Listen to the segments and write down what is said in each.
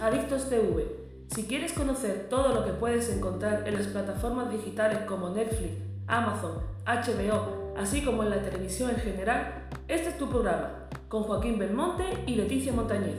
Adictos TV. Si quieres conocer todo lo que puedes encontrar en las plataformas digitales como Netflix, Amazon, HBO, así como en la televisión en general, este es tu programa, con Joaquín Belmonte y Leticia Montañez.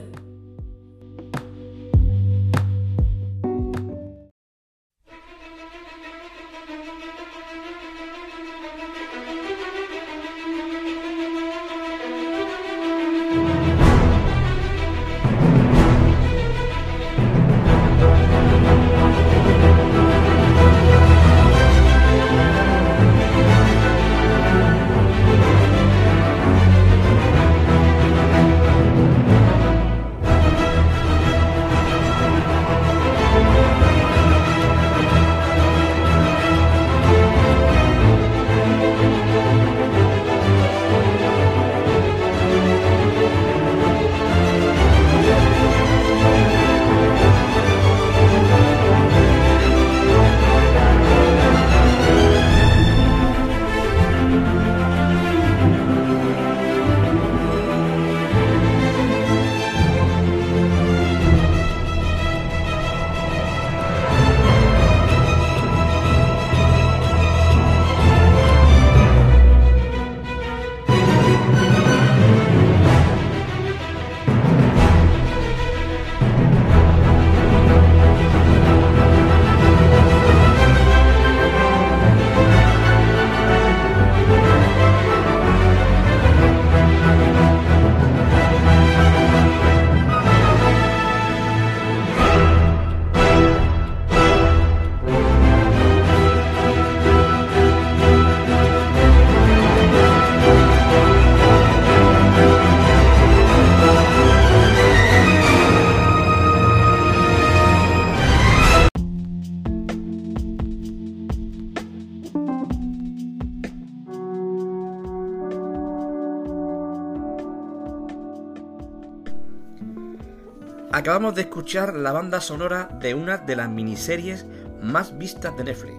Acabamos de escuchar la banda sonora de una de las miniseries más vistas de Netflix.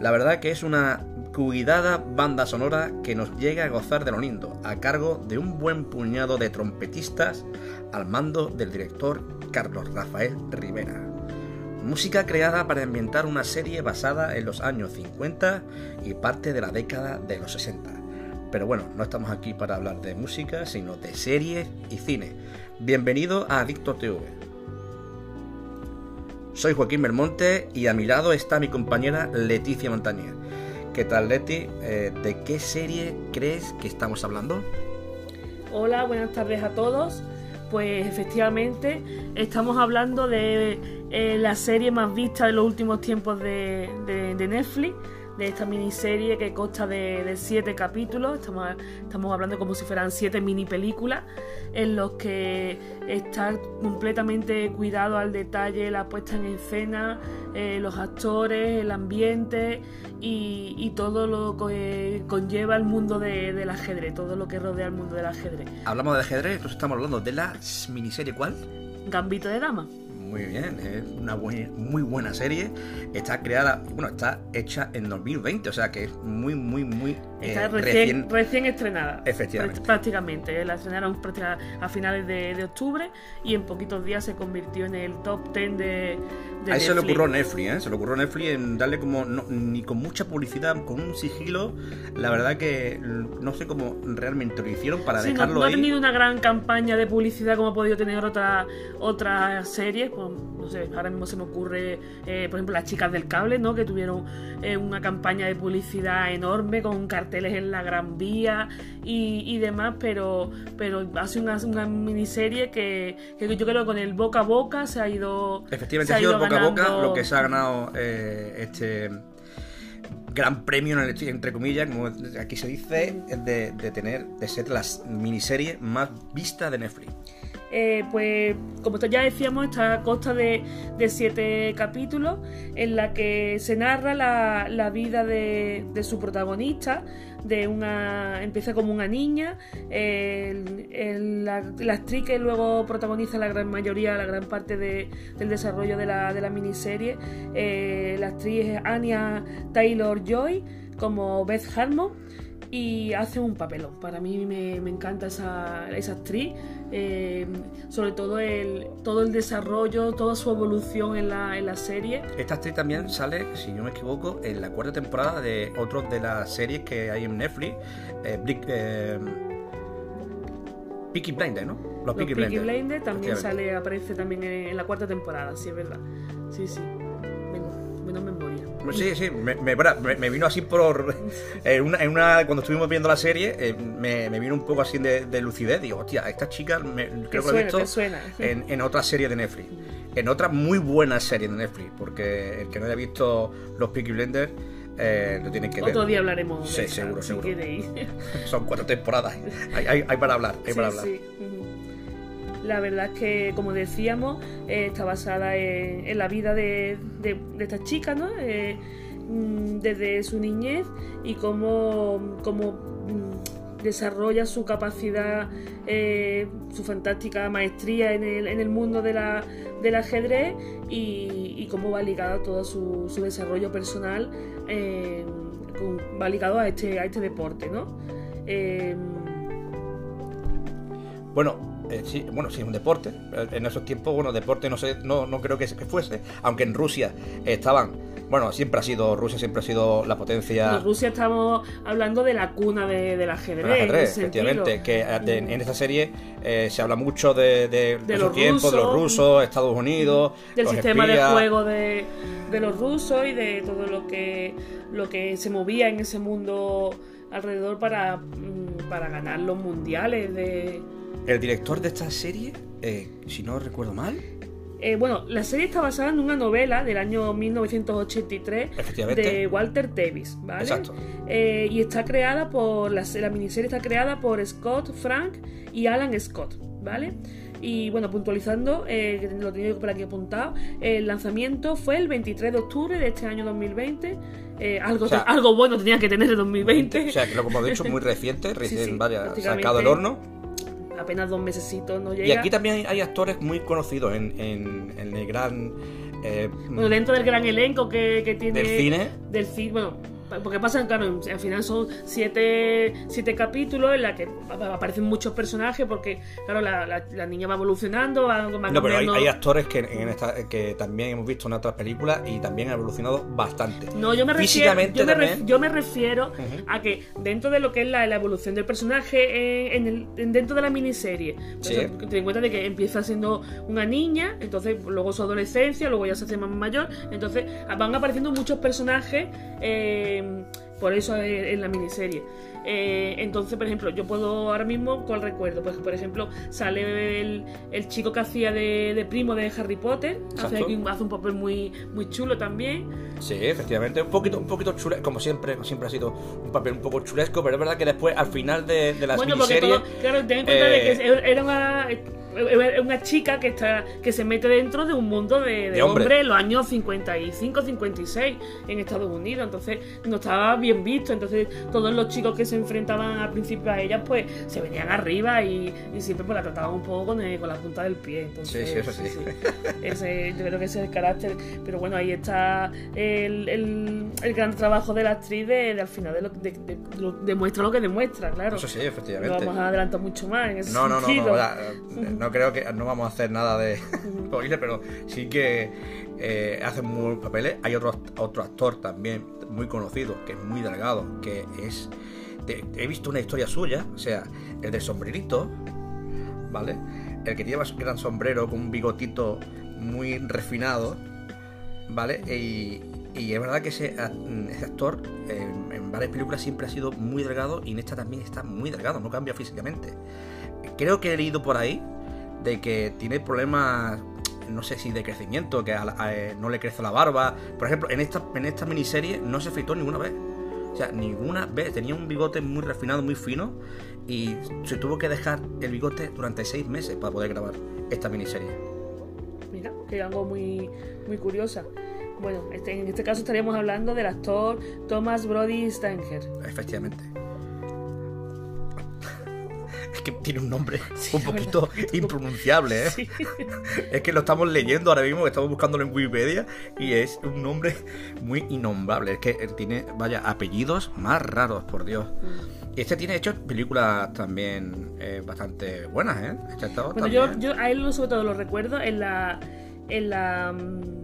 La verdad que es una cuidada banda sonora que nos llega a gozar de lo lindo, a cargo de un buen puñado de trompetistas al mando del director Carlos Rafael Rivera. Música creada para ambientar una serie basada en los años 50 y parte de la década de los 60. Pero bueno, no estamos aquí para hablar de música, sino de series y cine. Bienvenido a Adicto TV. Soy Joaquín Belmonte y a mi lado está mi compañera Leticia Montañez. ¿Qué tal, Leti? Eh, ¿De qué serie crees que estamos hablando? Hola, buenas tardes a todos. Pues efectivamente estamos hablando de eh, la serie más vista de los últimos tiempos de, Netflix, de esta miniserie que consta de, de siete capítulos. Estamos, estamos hablando como si fueran siete mini películas en los que está completamente cuidado al detalle la puesta en escena, eh, los actores, el ambiente y, y todo lo que conlleva el mundo de- del ajedrez, todo lo que rodea el mundo del ajedrez. Hablamos de ajedrez, entonces estamos hablando de la miniserie ¿cuál? Gambito de dama. Muy bien, es una buen- muy buena serie. Está creada, bueno, está hecha en 2020, o sea que es muy, muy, muy eh, Está recién, recién estrenada. Efectivamente. Pr- Prácticamente. La estrenaron a finales de, de octubre y en poquitos días se convirtió en el top 10 de, de A eso le Netflix. ocurrió a Netflix, ¿eh? Se le ocurrió Netflix en darle como, no- ni con mucha publicidad, con un sigilo. La verdad que mm, no sé cómo realmente lo hicieron para Sí, no, dejarlo no ha ahí. tenido una gran campaña de publicidad como ha podido tener otras otras series. Pues, no sé, ahora mismo se me ocurre, eh, por ejemplo, las chicas del cable, ¿no? Que tuvieron eh, una campaña de publicidad enorme con carteles en la Gran Vía y, y demás, pero, pero hace una, una miniserie que, que yo creo que con el boca a boca se ha ido. Efectivamente se ha sido boca a boca lo que se ha ganado eh, este gran premio, en el- entre comillas, como aquí se dice, de, de tener, de ser la miniserie más vista de Netflix. Eh, pues como ya decíamos, está consta de, de siete capítulos en la que se narra la, vida de, su protagonista, de una empieza como una niña, la, actriz que luego protagoniza la gran mayoría, la gran parte de- del desarrollo de la, de la miniserie, eh, la actriz es Anya Taylor Joy como Beth Harmon y hace un papelón. Para mí me, encanta esa, esa actriz, eh, sobre todo el, todo el desarrollo, toda su evolución en la, en la serie. Esta actriz también sale, si no me equivoco, en la cuarta temporada de otros de las series que hay en Netflix. Eh, eh Peaky Blinders, ¿no? Los, Peaky, Blinders. también sale, aparece también en, la cuarta temporada, sí, es verdad. Sí, sí. Memoria. Sí, sí, me, me, vino así por. En una, en una, cuando estuvimos viendo la serie, eh, me, vino un poco así de, lucidez. Digo, hostia, esta chica creo que lo he visto en, en otra serie de Netflix. En otra muy buena serie de Netflix, porque el que no haya visto los Peaky Blinders eh, lo tienen que ver. Otro día hablaremos. Sí, seguro, seguro. Son cuatro temporadas. Hay, para hablar, hay para hablar. La verdad es que, como decíamos, eh, está basada en, la vida de, esta chica, ¿no? Eh, mm, desde su niñez y cómo, cómo mm, desarrolla su capacidad, su fantástica maestría en el, en el mundo de la, del ajedrez y, cómo va ligado todo su, desarrollo personal eh, va ligado a este, a este deporte, ¿no? Eh, bueno, eh, sí, bueno, sí, es un deporte. En esos tiempos, bueno, deporte no sé, no, no creo que, que fuese, aunque en Rusia estaban bueno, siempre ha sido, Rusia siempre ha sido la potencia. En Rusia estamos hablando de la cuna de, del ajedrez. ajedrez, efectivamente. Que en esta serie eh, se habla mucho de, de, de los tiempos, de los rusos, Estados Unidos. Del sistema de juego de, los rusos y de todo lo que, lo que se movía en ese mundo alrededor para, mm, para ganar los mundiales. de El director de esta serie, eh, si no recuerdo mal, eh, bueno, la serie está basada en una novela del año 1983 de Walter Davis, ¿vale? Exacto. Eh, y está creada por. La, la, miniserie está creada por Scott Frank y Alan Scott, ¿vale? Y bueno, puntualizando, eh, lo tenía por aquí apuntado, el lanzamiento fue el 23 de octubre de este año 2020. algo, algo bueno tenía que tener en 2020. O sea, que lo como he dicho, muy reciente, recién, vaya, sacado del horno apenas dos mesecitos no llega. Y aquí también hay actores muy conocidos en, en, el gran... Eh, bueno, dentro del gran elenco que, que tiene... Del cine. Del cine, bueno, porque pasan, claro, al final son siete, siete capítulos en la que aparecen muchos personajes porque, claro, la, la, niña va evolucionando, va, No, pero hay, actores que, en esta, que también hemos visto en otras películas y también han evolucionado bastante. No, yo me refiero, yo me, refiero a que dentro de lo que es la, evolución del personaje en, el, dentro de la miniserie, pues ten en cuenta de que empieza siendo una niña, entonces luego su adolescencia, luego ya se hace más mayor, entonces van apareciendo muchos personajes. Eh, por eso en la miniserie. Eh, entonces, por ejemplo, yo puedo ahora mismo, ¿cuál recuerdo? Pues, por ejemplo, sale el, chico que hacía de, primo de Harry Potter, hace, hace, un papel muy, muy chulo también. Sí, efectivamente, un poquito, un poquito chulesco, como siempre, siempre ha sido un papel un poco chulesco, pero es verdad que después, al final de, de las bueno, miniseries... claro, ten en cuenta de que eh, era una es una chica que está que se mete dentro de un mundo de, de, hombres en los años 55, 56 en Estados Unidos. Entonces no estaba bien visto. Entonces todos los chicos que se enfrentaban al principio a ella, pues se venían arriba y, siempre pues la trataban un poco con, la punta del pie. Entonces, sí, eso sí. Ese, yo creo que ese es el carácter. Pero bueno, ahí está el, el, gran trabajo de la actriz de, al final de lo, de, demuestra lo que demuestra, claro. Eso sí, efectivamente. No vamos a adelantar mucho más en ese no, no. No, no, creo que no vamos a hacer nada de pero sí que eh, hace muy buenos papeles. Hay otro, otro actor también muy conocido, que es muy delgado, que es... he visto una historia suya, o sea, el del sombrerito, ¿vale? El que lleva un gran sombrero con un bigotito muy refinado, ¿vale? Y, es verdad que ese, actor en, en, varias películas siempre ha sido muy delgado y en esta también está muy delgado, no cambia físicamente. Creo que he leído por ahí de que tiene problemas, no sé si de crecimiento, que eh, no le crece la barba. Por ejemplo, en esta, en esta miniserie no se afeitó ninguna vez. O sea, ninguna vez. Tenía un bigote muy refinado, muy fino. Y se tuvo que dejar el bigote durante seis meses para poder grabar esta miniserie. Mira, que algo muy, muy curiosa. Bueno, este, en este caso estaríamos hablando del actor Thomas Brody Stenger. Efectivamente. Que tiene un nombre un poquito impronunciable, ¿eh? Es que lo estamos leyendo ahora mismo, estamos buscándolo en Wikipedia y es un nombre muy innombrable. Es que tiene, vaya, apellidos más raros, por Dios. Mm. Y este tiene hecho películas también eh, bastante buenas, ¿eh? Este bueno, yo, yo a él sobre todo lo recuerdo en la... En la mm,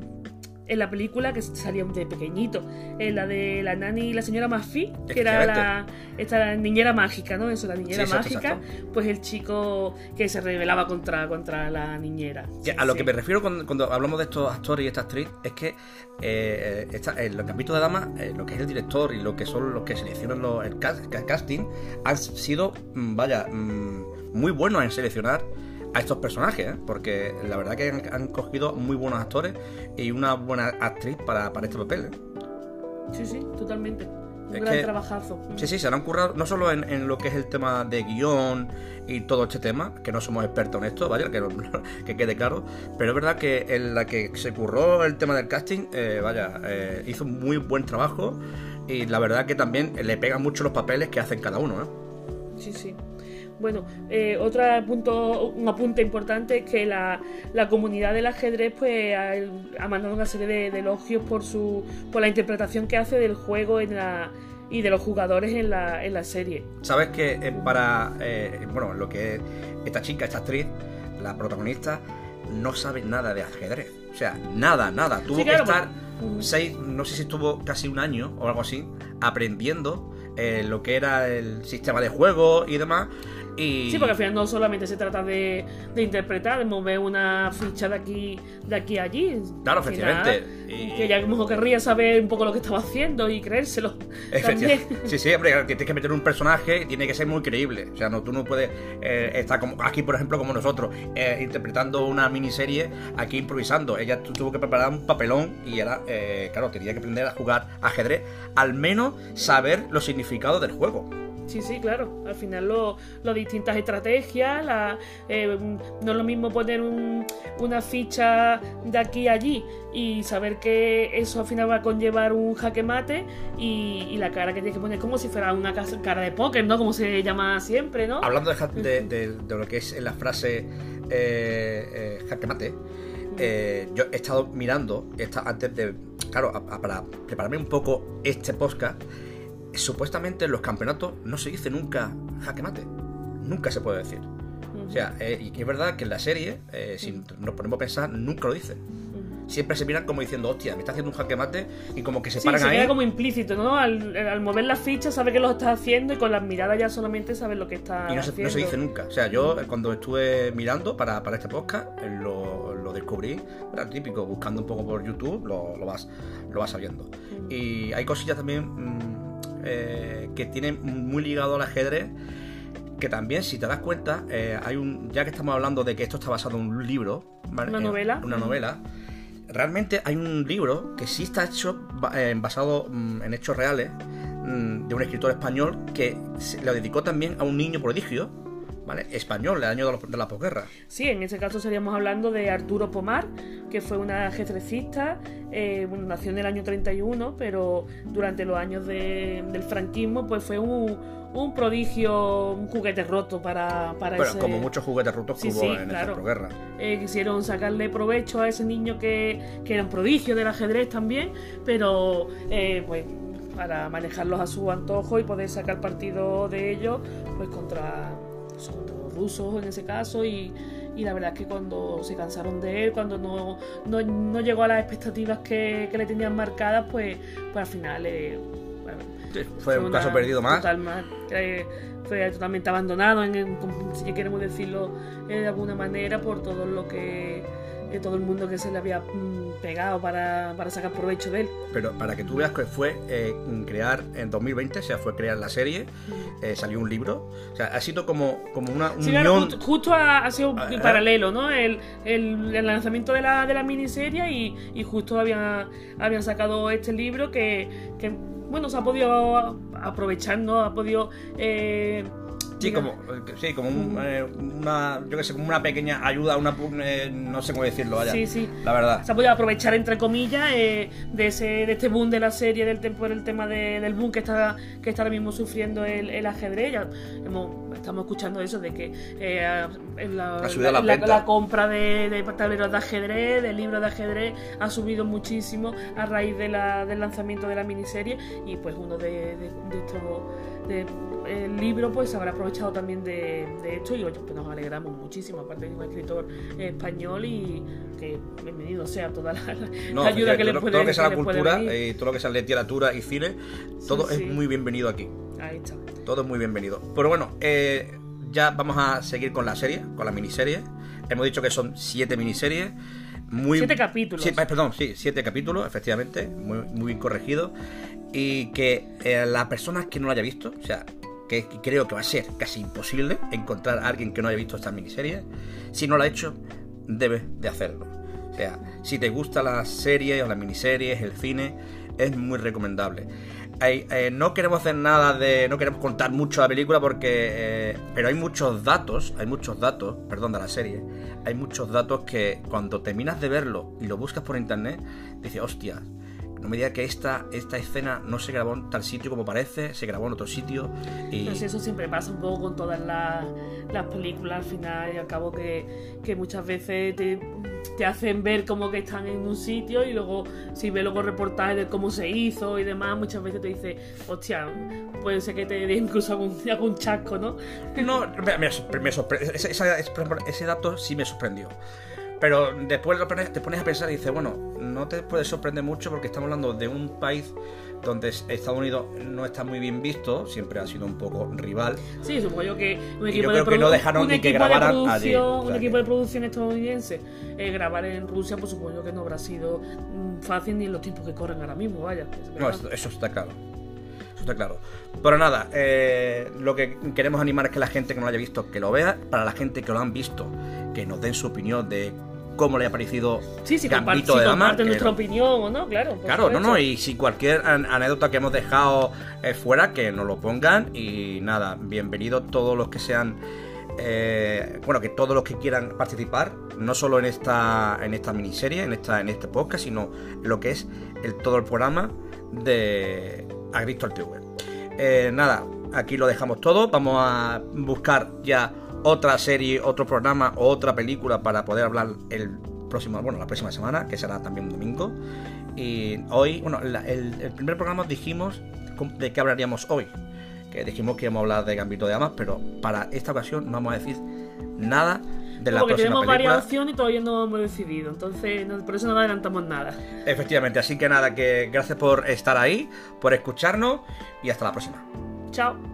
en la película que salía de pequeñito, en la de la nani y la señora Mafi, que era la, esta niñera mágica, ¿no? Eso, la niñera mágica, pues el chico que se rebelaba contra, contra la niñera. a lo que me refiero cuando, hablamos de estos actores y esta actriz es que eh, en los ámbito de dama, eh, lo que es el director y lo que son los que seleccionan los, el, casting, han sido, mm, vaya, mm, muy buenos en seleccionar a estos personajes, ¿eh? porque la verdad que han, cogido muy buenos actores y una buena actriz para, este papel. ¿eh? Sí, sí, totalmente. Un gran trabajazo. Sí, sí, se han currado no solo en, lo que es el tema de guion y todo este tema, que no somos expertos en esto, vaya, que, que quede claro, pero es verdad que en la que se curró el tema del casting, eh, vaya, eh, hizo un muy buen trabajo y la verdad que también le pegan mucho los papeles que hacen cada uno. ¿eh? Sí, sí. Bueno, eh, otro punto, un apunte importante es que la, comunidad del ajedrez pues ha, mandado una serie de, elogios por su por la interpretación que hace del juego en la, y de los jugadores en la, en la serie. Sabes que eh, para eh, bueno lo que es esta chica, esta actriz, la protagonista, no sabe nada de ajedrez. O sea, nada, nada. Tuvo que estar seis, no sé si estuvo casi un año o algo así, aprendiendo lo que era el sistema de juego y demás. Sí, porque al final no solamente se trata de, interpretar, de mover una ficha de aquí, de aquí a allí. Claro, efectivamente. Que ya como querría saber un poco lo que estaba haciendo y creérselo. Efectivamente. Sí, sí, hombre, tienes que meter un personaje y tiene que ser muy creíble. O sea, no, tú no puedes eh, estar como aquí, por ejemplo, como nosotros, eh, interpretando una miniserie, aquí improvisando. Ella tuvo que preparar un papelón y era, eh, claro, tenía que aprender a jugar ajedrez, al menos saber los significados del juego. Sí, sí, claro. Al final lo, distintas estrategias, la, eh, no es lo mismo poner una ficha de aquí a allí y saber que eso al final va a conllevar un jaque mate y, la cara que tienes que poner como si fuera una cara de póker, ¿no? Como se llama siempre, ¿no? Hablando de, lo que es la frase eh, eh, jaque mate, yo he estado mirando antes de, claro, para prepararme un poco este podcast supuestamente en los campeonatos no se dice nunca jaque mate. Nunca se puede decir. O sea, eh, y es verdad que en la serie, eh, si nos ponemos a pensar, nunca lo dicen. Siempre se miran como diciendo, hostia, me está haciendo un jaque mate y como que se paran se ahí. queda como implícito, ¿no? Al, mover la ficha sabe que lo está haciendo y con las miradas ya solamente sabe lo que está y no se, no se dice nunca. O sea, yo cuando estuve mirando para, para este podcast, eh, lo, lo, descubrí, era típico, buscando un poco por YouTube, lo, lo vas, lo vas sabiendo. Y hay cosillas también... Mm, eh, que tiene muy ligado al ajedrez. Que también, si te das cuenta, eh, hay un. Ya que estamos hablando de que esto está basado en un libro, Una novela. una novela. Realmente hay un libro que sí está hecho eh, basado mm, en hechos reales mm, de un escritor español que le dedicó también a un niño prodigio ¿vale? Español, el año de, la posguerra. Sí, en ese caso estaríamos hablando de Arturo Pomar, que fue una ajedrecista, eh, nació en el año 31, pero durante los años del franquismo pues fue un, prodigio, un juguete roto para, para bueno, como muchos juguetes rotos que hubo en esa posguerra. Eh, quisieron sacarle provecho a ese niño que, era un prodigio del ajedrez también, pero eh, pues para manejarlos a su antojo y poder sacar partido de ellos pues contra son todos rusos en ese caso y, la verdad es que cuando se cansaron de él, cuando no, no, llegó a las expectativas que, le tenían marcadas, pues, pues al final eh, fue, un caso perdido más. fue totalmente abandonado, en, si queremos decirlo eh, de alguna manera, por todo lo que todo el mundo que se le había mm, pegado para, sacar provecho de él. Pero para que tú veas que fue eh, crear en 2020, o sea, fue crear la serie, eh, salió un libro, o sea, ha sido como, como una unión... justo, ha, sido ah, paralelo, ¿no? El, lanzamiento de la, de la miniserie y, justo habían, habían sacado este libro que, bueno, se ha podido aprovechar, ¿no? Ha podido... Eh, Sí, como, sí, como un, eh, una, yo que sé, como una pequeña ayuda, una, eh, no sé cómo decirlo, vaya. Sí, sí. La verdad. Se ha podido aprovechar, entre comillas, eh, de, ese, de este boom de la serie, del por el tema de- del boom que está, que está ahora mismo sufriendo el, el ajedrez. Ya hemos- estamos escuchando eso, de que eh, en la, compra de, de tableros de ajedrez, de libros de ajedrez, ha subido muchísimo a raíz de la- del lanzamiento de la miniserie. Y pues uno de, de- de estos de, el libro pues habrá aprovechado también de, de esto y oye, pues nos alegramos muchísimo, aparte de un escritor español y que bienvenido sea toda la, la No, ayuda que todo, le puede todo lo que sea la cultura y todo lo que sea literatura y cine, todo Sí, es sí. muy bienvenido aquí. Ahí está. Todo es muy bienvenido. Pero bueno, eh, ya vamos a seguir con la serie, con la miniserie. Hemos dicho que son siete miniseries. Muy, Siete capítulos. Sí, eh, perdón, sí, siete capítulos, efectivamente. Muy, muy bien corregido. Y que eh, las personas que no lo haya visto, o sea, que, que creo que va a ser casi imposible encontrar a alguien que no haya visto esta miniserie. Si no lo ha hecho, debes de hacerlo. O sea, si te gustan las series o las miniseries, el cine, es muy recomendable. Eh, no queremos hacer nada de. No queremos contar mucho la película porque. eh, pero hay muchos datos. Hay muchos datos. Perdón, de la serie. Hay muchos datos que cuando terminas de verlo y lo buscas por internet, dices, hostia. No me digas que esta, esta escena no se grabó en tal sitio como parece, se grabó en otro sitio. Y No sé, eso siempre pasa un poco con todas las, las películas al final y al cabo que, que muchas veces te, te hacen ver como que están en un sitio y luego si ves luego reportajes de cómo se hizo y demás, muchas veces te dice, hostia, puede ser que te dé incluso algún, algún chasco, ¿no? No, me, me me sorpre- ese, esa- es- por ejemplo, ese dato sí me sorprendió. Pero después lo pones- te pones a pensar y dices, bueno, no te puede sorprender mucho porque estamos hablando de un país donde Estados Unidos no está muy bien visto, siempre ha sido un poco rival. Sí, supongo yo que un Y equipo, de, que no dejaron ni que grabaran producción, allí, un equipo de producción estadounidense eh, grabar en Rusia, pues supongo que no habrá sido mm, fácil ni en los tiempos que corren ahora mismo, vaya. es No, eso está claro. Está claro. Pero nada, eh, lo que queremos animar es que la gente que no lo haya visto, que lo vea. Para la gente que lo han visto, que nos den su opinión de cómo le ha parecido Sí, sí, Gambito si de Dama. nuestra lo- opinión o no, claro. Claro, no, no, y si cualquier an- anécdota que hemos dejado eh, fuera, que nos lo pongan y nada, bienvenidos todos los que sean, eh, bueno, que todos los que quieran participar, no solo en esta, en esta miniserie, en, esta, en este podcast, sino en lo que es el, todo el programa de Agricto al TV. Eh, nada, aquí lo dejamos todo, vamos a buscar ya otra serie, otro programa o otra película para poder hablar el próximo, bueno, la próxima semana, que será también un domingo. Y hoy, bueno, el, el primer programa dijimos de qué hablaríamos hoy. Que dijimos que íbamos a hablar de Gambito de Damas, pero para esta ocasión no vamos a decir nada de la Porque tenemos película. varias opciones y todavía no hemos decidido, entonces no- por eso no adelantamos nada. Efectivamente, así que nada, que gracias por estar ahí, por escucharnos y hasta la próxima. Chao.